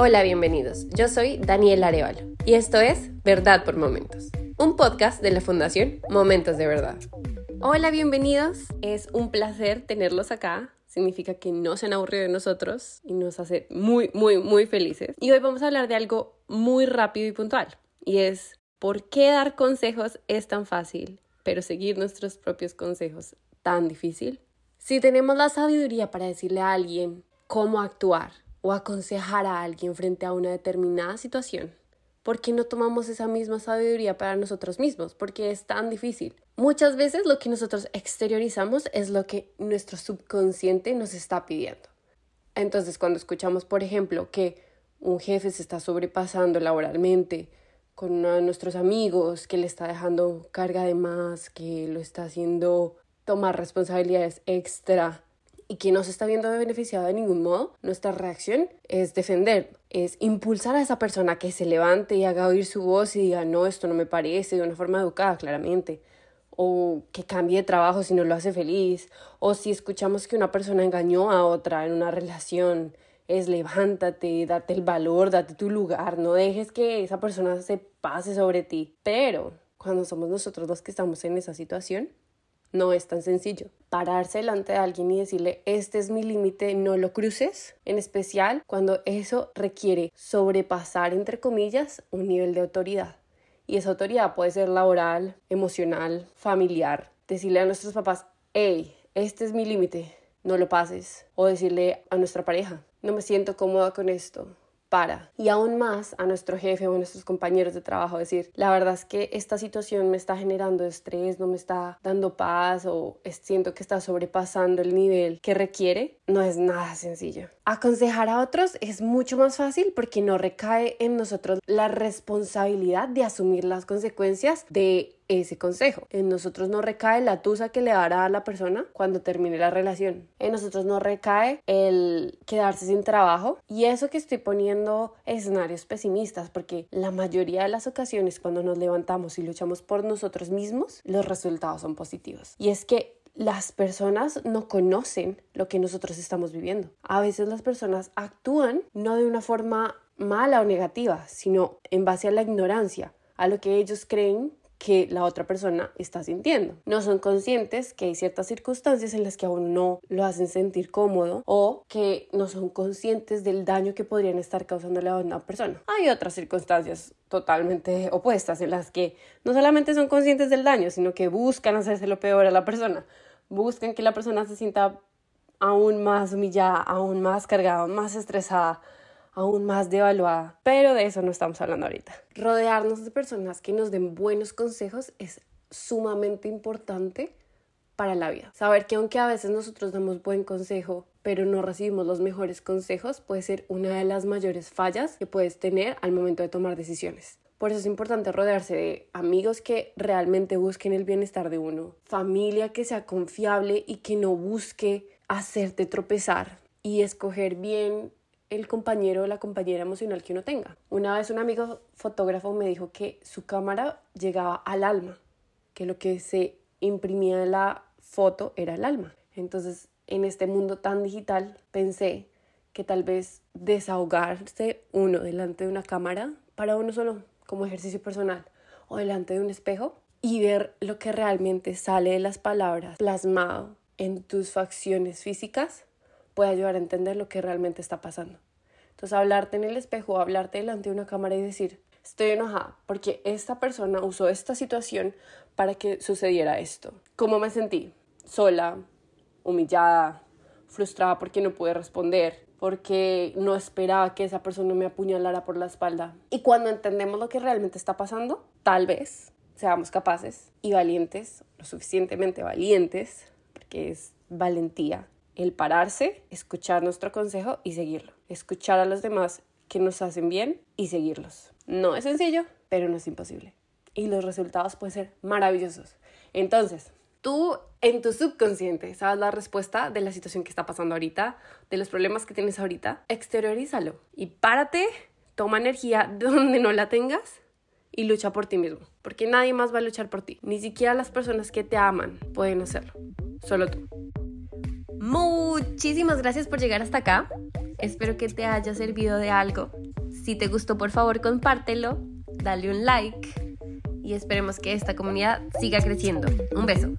Hola, bienvenidos. Yo soy Daniel Arevalo y esto es Verdad por Momentos, un podcast de la Fundación Momentos de Verdad. Hola, bienvenidos. Es un placer tenerlos acá. Significa que no se han aburrido de nosotros y nos hace muy, muy, muy felices. Y hoy vamos a hablar de algo muy rápido y puntual. Y es por qué dar consejos es tan fácil, pero seguir nuestros propios consejos tan difícil. Si tenemos la sabiduría para decirle a alguien cómo actuar, o aconsejar a alguien frente a una determinada situación. ¿Por qué no tomamos esa misma sabiduría para nosotros mismos? Porque es tan difícil. Muchas veces lo que nosotros exteriorizamos es lo que nuestro subconsciente nos está pidiendo. Entonces, cuando escuchamos, por ejemplo, que un jefe se está sobrepasando laboralmente con uno de nuestros amigos, que le está dejando carga de más, que lo está haciendo tomar responsabilidades extra, y que no se está viendo beneficiado de ningún modo, nuestra reacción es defender, es impulsar a esa persona que se levante y haga oír su voz y diga, no, esto no me parece, de una forma educada, claramente. O que cambie de trabajo si no lo hace feliz. O si escuchamos que una persona engañó a otra en una relación, es levántate, date el valor, date tu lugar, no dejes que esa persona se pase sobre ti. Pero cuando somos nosotros los que estamos en esa situación, no es tan sencillo. Pararse delante de alguien y decirle, este es mi límite, no lo cruces, en especial cuando eso requiere sobrepasar, entre comillas, un nivel de autoridad. Y esa autoridad puede ser laboral, emocional, familiar. Decirle a nuestros papás, hey, este es mi límite, no lo pases. O decirle a nuestra pareja, no me siento cómoda con esto, para. Y aún más a nuestro jefe o a nuestros compañeros de trabajo decir, la verdad es que esta situación me está generando estrés, no me está dando paz o siento que está sobrepasando el nivel que requiere, no es nada sencillo. Aconsejar a otros es mucho más fácil porque no recae en nosotros la responsabilidad de asumir las consecuencias de ese consejo. En nosotros no recae la tusa que le dará a la persona cuando termine la relación. En nosotros no recae el quedarse sin trabajo. Y eso que estoy poniendo escenarios pesimistas, porque la mayoría de las ocasiones cuando nos levantamos y luchamos por nosotros mismos, los resultados son positivos. Y es que las personas no conocen lo que nosotros estamos viviendo. A veces las personas actúan no de una forma mala o negativa, sino en base a la ignorancia, a lo que ellos creen que la otra persona está sintiendo. No son conscientes que hay ciertas circunstancias en las que aún no lo hacen sentir cómodo o que no son conscientes del daño que podrían estar causándole a una persona. Hay otras circunstancias totalmente opuestas en las que no solamente son conscientes del daño, sino que buscan hacerse lo peor a la persona. Buscan que la persona se sienta aún más humillada, aún más cargada, más estresada, aún más devaluada, pero de eso no estamos hablando ahorita. Rodearnos de personas que nos den buenos consejos es sumamente importante para la vida. Saber que aunque a veces nosotros damos buen consejo, pero no recibimos los mejores consejos, puede ser una de las mayores fallas que puedes tener al momento de tomar decisiones. Por eso es importante rodearse de amigos que realmente busquen el bienestar de uno, familia que sea confiable y que no busque hacerte tropezar y escoger bien el compañero o la compañera emocional que uno tenga. Una vez un amigo fotógrafo me dijo que su cámara llegaba al alma, que lo que se imprimía en la foto era el alma. Entonces, en este mundo tan digital, pensé que tal vez desahogarse uno delante de una cámara para uno solo, como ejercicio personal, o delante de un espejo, y ver lo que realmente sale de las palabras plasmado en tus facciones físicas puede ayudar a entender lo que realmente está pasando. Entonces, hablarte en el espejo, hablarte delante de una cámara y decir, estoy enojada porque esta persona usó esta situación para que sucediera esto. ¿Cómo me sentí? Sola, humillada, frustrada porque no pude responder, porque no esperaba que esa persona me apuñalara por la espalda. Y cuando entendemos lo que realmente está pasando, tal vez seamos capaces y valientes, lo suficientemente valientes, porque es valentía, el pararse, escuchar nuestro consejo y seguirlo. Escuchar a los demás que nos hacen bien y seguirlos. No es sencillo, pero no es imposible. Y los resultados pueden ser maravillosos. Entonces, tú en tu subconsciente sabes la respuesta de la situación que está pasando ahorita, de los problemas que tienes ahorita, exteriorízalo y párate, toma energía donde no la tengas y lucha por ti mismo, porque nadie más va a luchar por ti, ni siquiera las personas que te aman pueden hacerlo, solo tú. Muchísimas gracias por llegar hasta acá. Espero que te haya servido de algo Si te gustó, por favor, compártelo, dale un like y esperemos que esta comunidad siga creciendo. Un beso.